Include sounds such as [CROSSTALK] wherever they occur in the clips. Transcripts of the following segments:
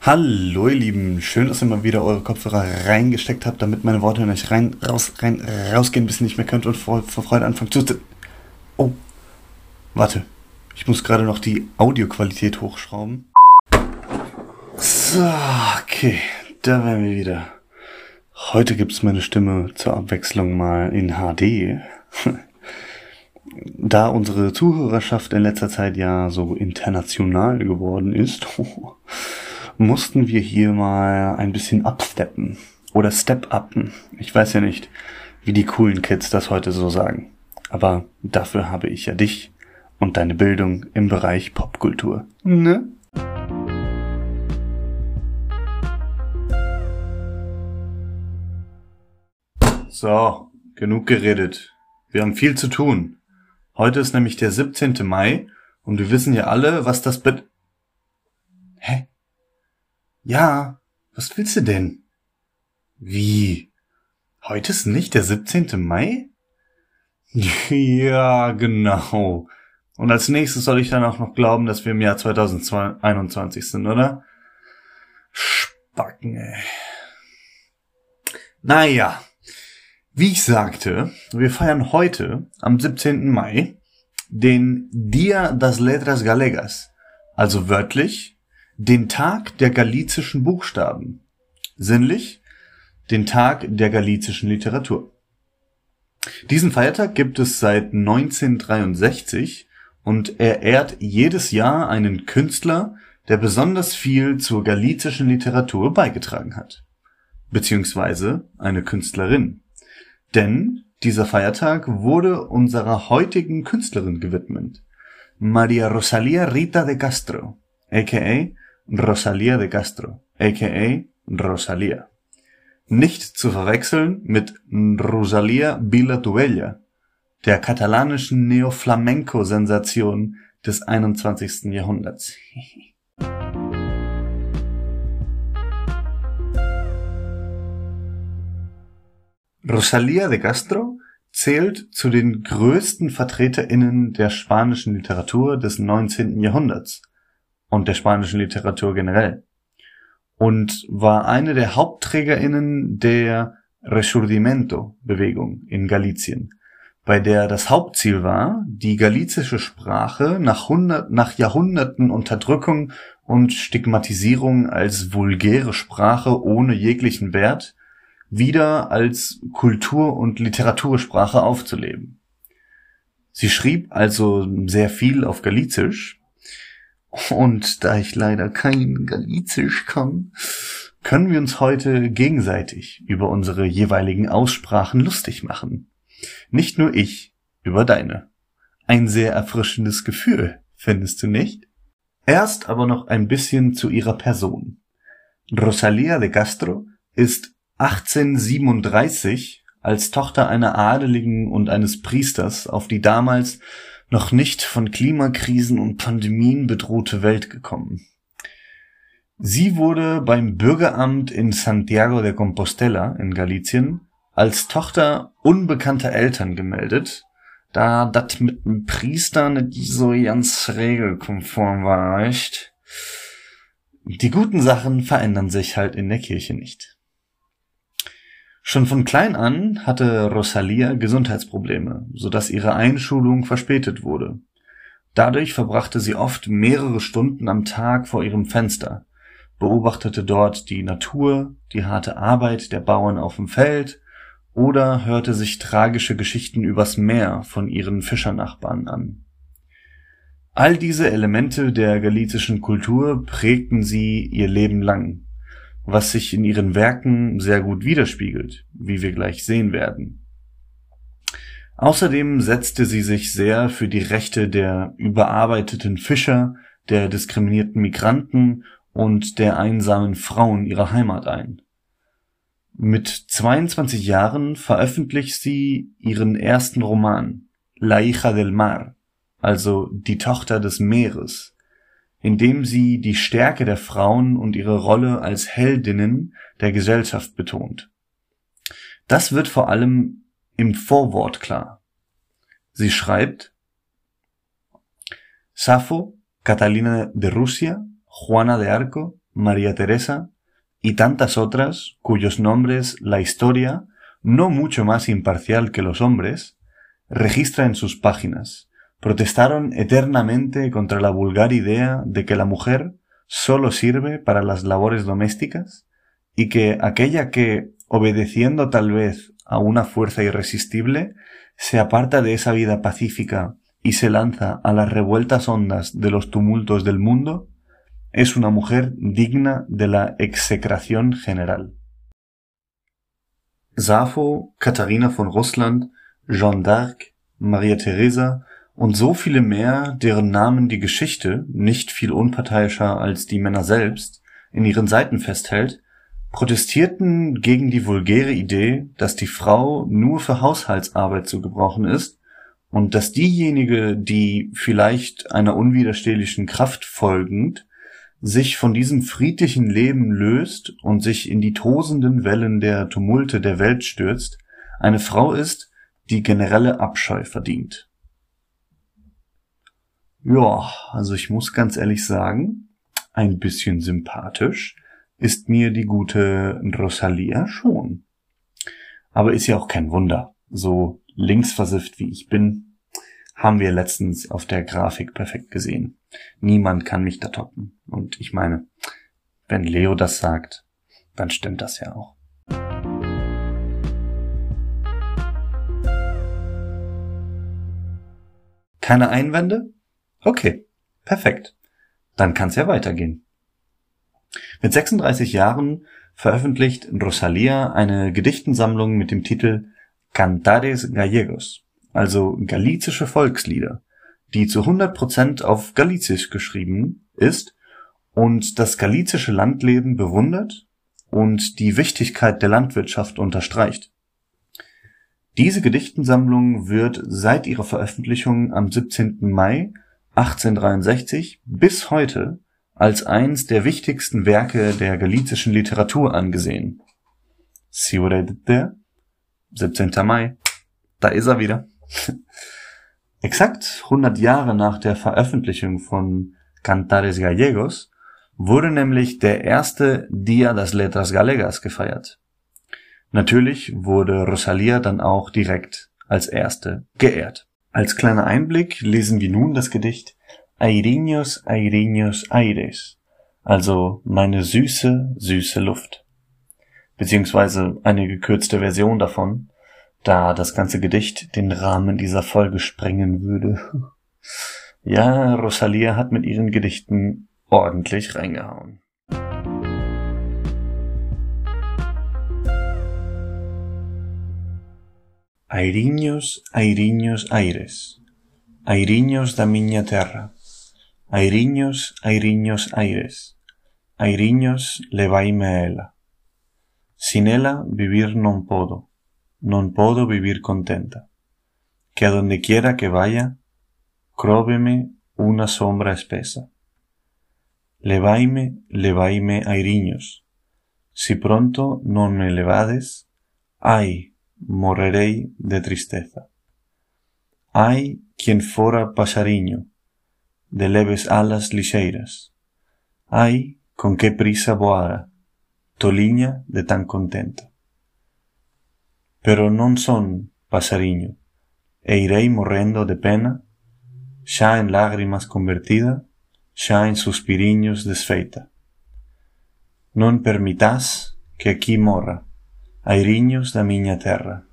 Hallo ihr Lieben, schön, dass ihr mal wieder eure Kopfhörer reingesteckt habt, damit meine Worte nicht rein, raus, rein, rausgehen, bis ihr nicht mehr könnt und vor, vor Freude anfangen zu... Oh, warte, ich muss gerade noch die Audioqualität hochschrauben. So, okay, da wären wir wieder. Heute gibt's meine Stimme zur Abwechslung mal in HD. [LAUGHS] da unsere Zuhörerschaft in letzter Zeit ja so international geworden ist, [LAUGHS] mussten wir hier mal ein bisschen upsteppen oder step-uppen. Ich weiß ja nicht, wie die coolen Kids das heute so sagen. Aber dafür habe ich ja dich und deine Bildung im Bereich Popkultur. Ne? So, genug geredet. Wir haben viel zu tun. Heute ist nämlich der 17. Mai und wir wissen ja alle, was das bet... Hä? Ja, was willst du denn? Wie? Heute ist nicht der 17. Mai? [LAUGHS] Ja, genau. Und als nächstes soll ich dann auch noch glauben, dass wir im Jahr 2021 sind, oder? Spacken, ey. Naja, wie ich sagte, wir feiern heute, am 17. Mai, den Dia das Letras Galegas, also wörtlich den Tag der galizischen Buchstaben. Sinnlich den Tag der galizischen Literatur. Diesen Feiertag gibt es seit 1963 und er ehrt jedes Jahr einen Künstler, der besonders viel zur galizischen Literatur beigetragen hat. Beziehungsweise eine Künstlerin. Denn dieser Feiertag wurde unserer heutigen Künstlerin gewidmet. Maria Rosalia Rita de Castro, aka Rosalía de Castro, aka Rosalía. Nicht zu verwechseln mit Rosalía Vila Tuella, der katalanischen Neo-Flamenco-Sensation des 21. Jahrhunderts. [LAUGHS] Rosalía de Castro zählt zu den größten VertreterInnen der spanischen Literatur des 19. Jahrhunderts und der spanischen Literatur generell. Und war eine der HauptträgerInnen der Resurgimento-Bewegung in Galizien, bei der das Hauptziel war, die galizische Sprache nach, hundert, nach Jahrhunderten Unterdrückung und Stigmatisierung als vulgäre Sprache ohne jeglichen Wert wieder als Kultur- und Literatursprache aufzuleben. Sie schrieb also sehr viel auf Galizisch, und da ich leider kein Galizisch kann, können wir uns heute gegenseitig über unsere jeweiligen Aussprachen lustig machen. Nicht nur ich über deine. Ein sehr erfrischendes Gefühl, findest du nicht? Erst aber noch ein bisschen zu ihrer Person. Rosalia de Castro ist 1837 als Tochter einer Adeligen und eines Priesters auf die damals noch nicht von Klimakrisen und Pandemien bedrohte Welt gekommen. Sie wurde beim Bürgeramt in Santiago de Compostela in Galicien als Tochter unbekannter Eltern gemeldet, da dat mit dem Priester nicht so ganz regelkonform war, echt. Die guten Sachen verändern sich halt in der Kirche nicht. Schon von klein an hatte Rosalia Gesundheitsprobleme, so dass ihre Einschulung verspätet wurde. Dadurch verbrachte sie oft mehrere Stunden am Tag vor ihrem Fenster, beobachtete dort die Natur, die harte Arbeit der Bauern auf dem Feld oder hörte sich tragische Geschichten übers Meer von ihren Fischernachbarn an. All diese Elemente der galizischen Kultur prägten sie ihr Leben lang was sich in ihren Werken sehr gut widerspiegelt, wie wir gleich sehen werden. Außerdem setzte sie sich sehr für die Rechte der überarbeiteten Fischer, der diskriminierten Migranten und der einsamen Frauen ihrer Heimat ein. Mit 22 Jahren veröffentlicht sie ihren ersten Roman La hija del mar, also die Tochter des Meeres, indem sie die Stärke der Frauen und ihre Rolle als Heldinnen der Gesellschaft betont. Das wird vor allem im Vorwort klar. Sie schreibt Safo, Catalina de Rusia, Juana de Arco, María Teresa y tantas otras cuyos nombres la historia, no mucho más imparcial que los hombres, registra en sus páginas, protestaron eternamente contra la vulgar idea de que la mujer sólo sirve para las labores domésticas y que aquella que, obedeciendo tal vez a una fuerza irresistible, se aparta de esa vida pacífica y se lanza a las revueltas ondas de los tumultos del mundo, es una mujer digna de la execración general. Sappho, Katharina von Russland, Jeanne d'Arc, Maria Theresa und so viele mehr, deren Namen die Geschichte, nicht viel unparteiischer als die Männer selbst, in ihren Seiten festhält, protestierten gegen die vulgäre Idee, dass die Frau nur für Haushaltsarbeit zu gebrauchen ist und dass diejenige, die vielleicht einer unwiderstehlichen Kraft folgend sich von diesem friedlichen Leben löst und sich in die tosenden Wellen der Tumulte der Welt stürzt, eine Frau ist, die generelle Abscheu verdient. Ja, also ich muss ganz ehrlich sagen, ein bisschen sympathisch ist mir die gute Rosalia schon. Aber ist ja auch kein Wunder. So linksversifft wie ich bin, haben wir letztens auf der Grafik perfekt gesehen. Niemand kann mich da toppen. Und ich meine, wenn Leo das sagt, dann stimmt das ja auch. Keine Einwände? Okay, perfekt. Dann kann's ja weitergehen. Mit 36 Jahren veröffentlicht Rosalia eine Gedichtensammlung mit dem Titel Cantares Gallegos, also galizische Volkslieder, die zu 100% auf Galizisch geschrieben ist und das galizische Landleben bewundert und die Wichtigkeit der Landwirtschaft unterstreicht. Diese Gedichtensammlung wird seit ihrer Veröffentlichung am 17. Mai 1863 bis heute als eins der wichtigsten Werke der galizischen Literatur angesehen. Siurede, 17. Mai, da ist er wieder. [LAUGHS] Exakt 100 Jahre nach der Veröffentlichung von Cantares Gallegos wurde nämlich der erste Dia das Letras Gallegas gefeiert. Natürlich wurde Rosalia dann auch direkt als erste geehrt. Als kleiner Einblick lesen wir nun das Gedicht Airiños, Airiños, Aires, also meine süße, süße Luft. Beziehungsweise eine gekürzte Version davon, da das ganze Gedicht den Rahmen dieser Folge sprengen würde. [LAUGHS] Ja, Rosalia hat mit ihren Gedichten ordentlich reingehauen. Airiños, airiños, aires, airiños da miña terra, Airiños, airiños aires, airiños levaime a ela. Sin ela vivir non podo, non podo vivir contenta. Que a donde quiera que vaya, cróbeme una sombra espesa. Levaime, levaime airiños. Si pronto non me levades, ay, morrerei de tristeza. Ay, quien fora pasariño, de leves alas lixeiras. Ai, con que prisa voara, toliña de tan contenta. Pero non son pasariño, e irei morrendo de pena, xa en lágrimas convertida, xa en suspiriños desfeita. Non permitás que aquí morra, airiños da miña terra,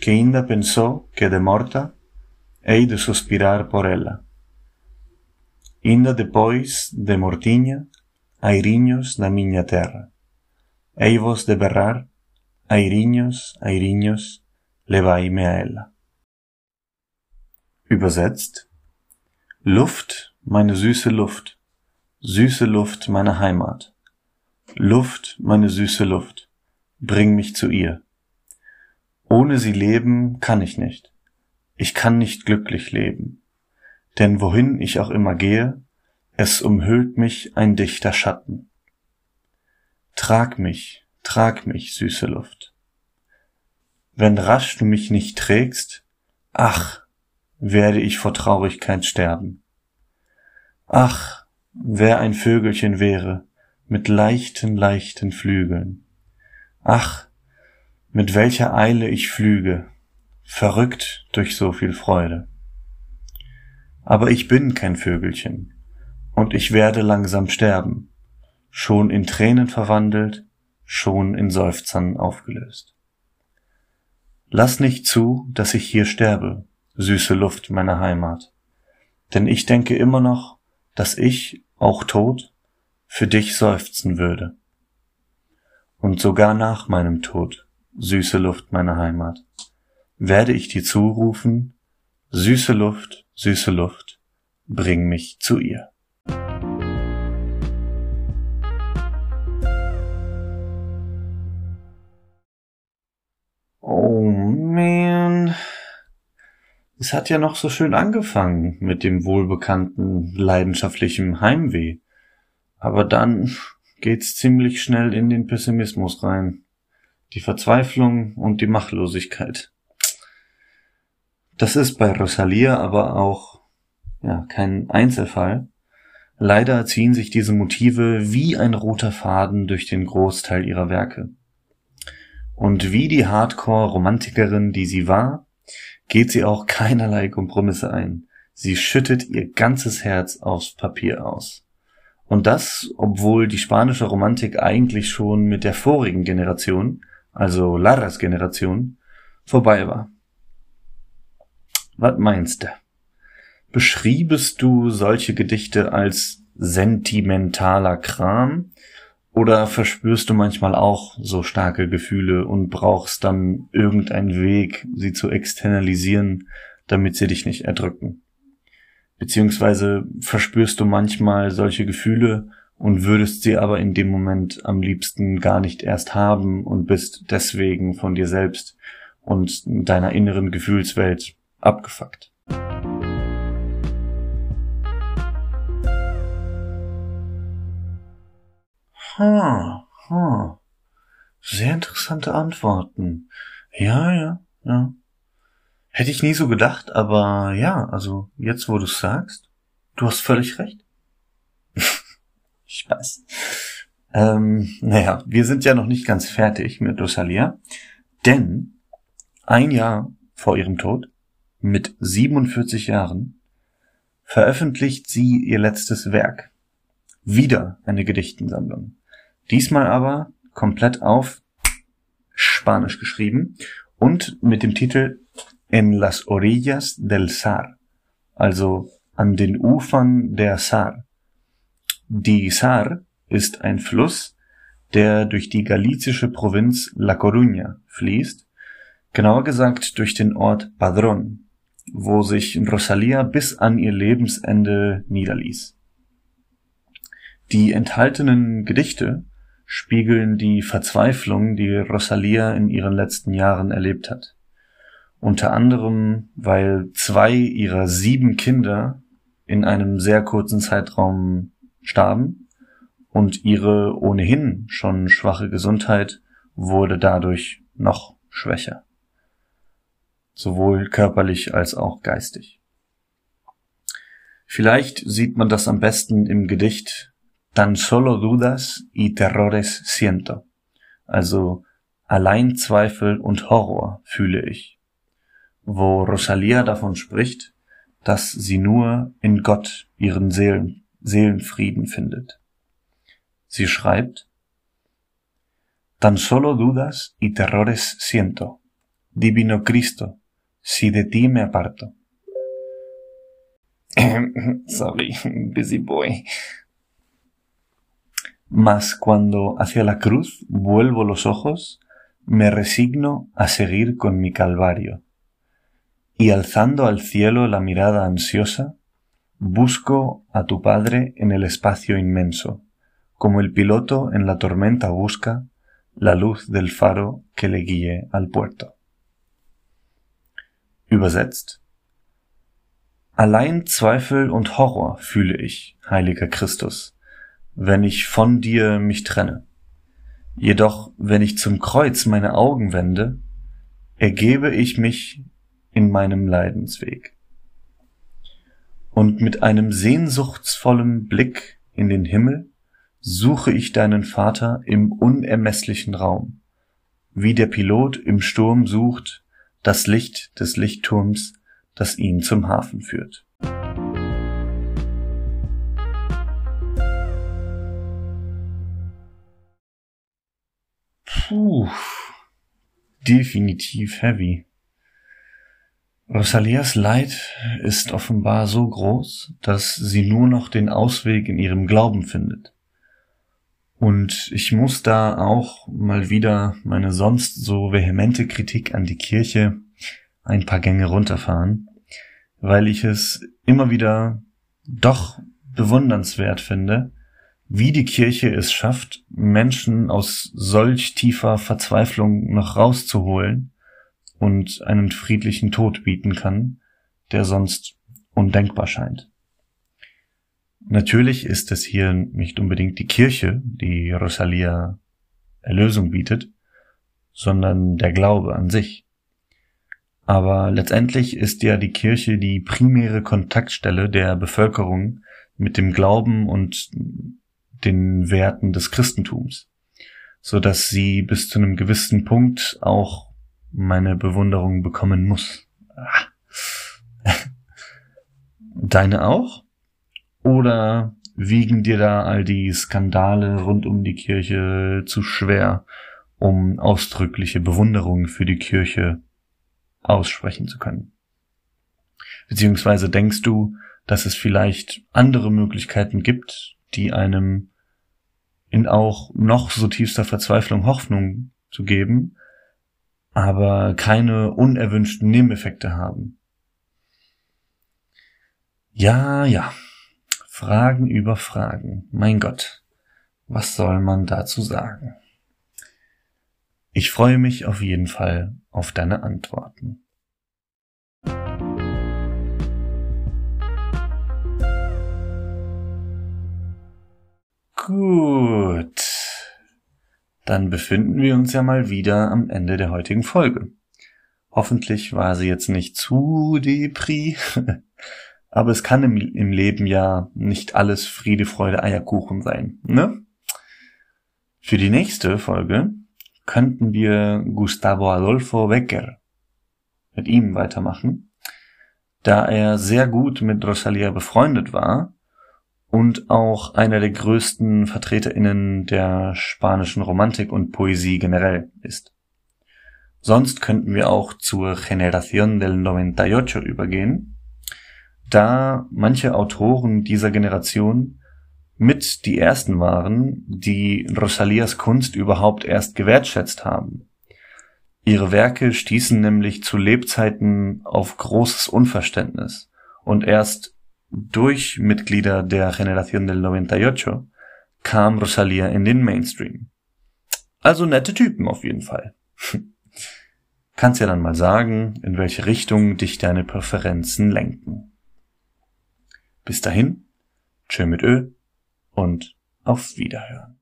que inda pensou que de morta hei de suspirar por ela. Inda depois de mortiña, airiños da miña terra, hei vos de berrar, airiños, airiños, levaime a ela. Übersetzt Luft, meine süße Luft, süße Luft, meine Heimat, Luft, meine süße Luft. Bring mich zu ihr. Ohne sie leben kann ich nicht. Ich kann nicht glücklich leben denn wohin ich auch immer gehe, es umhüllt mich ein dichter Schatten. Trag mich, trag mich, süße Luft. wenn rasch du mich nicht trägst, ach, werde ich vor Traurigkeit sterben. Ach, wer ein Vögelchen wäre, mit leichten, leichten Flügeln. Ach, mit welcher Eile ich flüge, verrückt durch so viel Freude. Aber ich bin kein Vögelchen, und ich werde langsam sterben, schon in Tränen verwandelt, schon in Seufzern aufgelöst. Lass nicht zu, dass ich hier sterbe, süße Luft meiner Heimat, denn ich denke immer noch, dass ich, auch tot, für dich seufzen würde. Und sogar nach meinem Tod, süße Luft meiner Heimat, werde ich dir zurufen, süße Luft, süße Luft, bring mich zu ihr. Oh man. Es hat ja noch so schön angefangen mit dem wohlbekannten leidenschaftlichen Heimweh. Aber dann geht's ziemlich schnell in den Pessimismus rein. Die Verzweiflung und die Machtlosigkeit. Das ist bei Rosalia aber auch ja, kein Einzelfall. Leider ziehen sich diese Motive wie ein roter Faden durch den Großteil ihrer Werke. Und wie die Hardcore-Romantikerin, die sie war, geht sie auch keinerlei Kompromisse ein. Sie schüttet ihr ganzes Herz aufs Papier aus. Und das, obwohl die spanische Romantik eigentlich schon mit der vorigen Generation, also Larras Generation, vorbei war. Was meinst du? Beschriebest du solche Gedichte als sentimentaler Kram oder verspürst du manchmal auch so starke Gefühle und brauchst dann irgendeinen Weg, sie zu externalisieren, damit sie dich nicht erdrücken? Beziehungsweise verspürst du manchmal solche Gefühle und würdest sie aber in dem Moment am liebsten gar nicht erst haben und bist deswegen von dir selbst und deiner inneren Gefühlswelt abgefuckt. Ha, ha. Sehr interessante Antworten. Ja, ja, ja. Hätte ich nie so gedacht, aber ja, also jetzt, wo du es sagst, du hast völlig recht. [LAUGHS] Spaß. Ähm, naja, wir sind ja noch nicht ganz fertig mit Rosalia, denn ein Jahr vor ihrem Tod, mit 47 Jahren, veröffentlicht sie ihr letztes Werk. Wieder eine Gedichtensammlung. Diesmal aber komplett auf Spanisch geschrieben und mit dem Titel En las orillas del Sar, also an den Ufern der Sar. Die Sar ist ein Fluss, der durch die galizische Provinz La Coruña fließt, genauer gesagt durch den Ort Padrón, wo sich Rosalia bis an ihr Lebensende niederließ. Die enthaltenen Gedichte spiegeln die Verzweiflung, die Rosalia in ihren letzten Jahren erlebt hat unter anderem, weil zwei ihrer sieben Kinder in einem sehr kurzen Zeitraum starben und ihre ohnehin schon schwache Gesundheit wurde dadurch noch schwächer. Sowohl körperlich als auch geistig. Vielleicht sieht man das am besten im Gedicht Tan solo dudas y terrores siento. Also allein Zweifel und Horror fühle ich wo Rosalia davon spricht, dass sie nur in Gott ihren Seelen, Seelenfrieden findet. Sie schreibt, Tan solo dudas y terrores siento, divino Cristo, si de ti me aparto. [COUGHS] Sorry, [LAUGHS] busy boy. Mas cuando hacia la cruz vuelvo los ojos, me resigno a seguir con mi calvario y alzando al cielo la mirada ansiosa, busco a tu Padre en el espacio inmenso, como el piloto en la tormenta busca la luz del faro que le guíe al puerto. Übersetzt. Allein Zweifel und Horror fühle ich, heiliger Christus, wenn ich von dir mich trenne. Jedoch, wenn ich zum Kreuz meine Augen wende, ergebe ich mich in meinem Leidensweg. Und mit einem sehnsuchtsvollen Blick in den Himmel suche ich deinen Vater im unermesslichen Raum, wie der Pilot im Sturm sucht das Licht des Lichtturms, das ihn zum Hafen führt. Puh, definitiv heavy. Rosalias Leid ist offenbar so groß, dass sie nur noch den Ausweg in ihrem Glauben findet. Und ich muss da auch mal wieder meine sonst so vehemente Kritik an die Kirche ein paar Gänge runterfahren, weil ich es immer wieder doch bewundernswert finde, wie die Kirche es schafft, Menschen aus solch tiefer Verzweiflung noch rauszuholen und einen friedlichen Tod bieten kann, der sonst undenkbar scheint. Natürlich ist es hier nicht unbedingt die Kirche, die Rosalia Erlösung bietet, sondern der Glaube an sich. Aber letztendlich ist ja die Kirche die primäre Kontaktstelle der Bevölkerung mit dem Glauben und den Werten des Christentums, so dass sie bis zu einem gewissen Punkt auch meine Bewunderung bekommen muss. Ah. [LAUGHS] Deine auch? Oder wiegen dir da all die Skandale rund um die Kirche zu schwer, um ausdrückliche Bewunderung für die Kirche aussprechen zu können? Beziehungsweise denkst du, dass es vielleicht andere Möglichkeiten gibt, die einem in auch noch so tiefster Verzweiflung Hoffnung zu geben, aber keine unerwünschten Nebeneffekte haben. Ja, ja, Fragen über Fragen. Mein Gott, was soll man dazu sagen? Ich freue mich auf jeden Fall auf deine Antworten. Gut. Dann befinden wir uns ja mal wieder am Ende der heutigen Folge. Hoffentlich war sie jetzt nicht zu depri. [LAUGHS] Aber es kann im, im Leben ja nicht alles Friede, Freude, Eierkuchen sein, ne? Für die nächste Folge könnten wir Gustavo Adolfo Becker mit ihm weitermachen, da er sehr gut mit Rosalia befreundet war und auch einer der größten VertreterInnen der spanischen Romantik und Poesie generell ist. Sonst könnten wir auch zur Generación del 98 übergehen, da manche Autoren dieser Generation mit die ersten waren, die Rosalias Kunst überhaupt erst gewertschätzt haben. Ihre Werke stießen nämlich zu Lebzeiten auf großes Unverständnis und erst durch Mitglieder der Generación del 98 kam Rosalia in den Mainstream. Also nette Typen auf jeden Fall. [LAUGHS] Kannst ja dann mal sagen, in welche Richtung dich deine Präferenzen lenken. Bis dahin, tschö mit Ö und auf Wiederhören.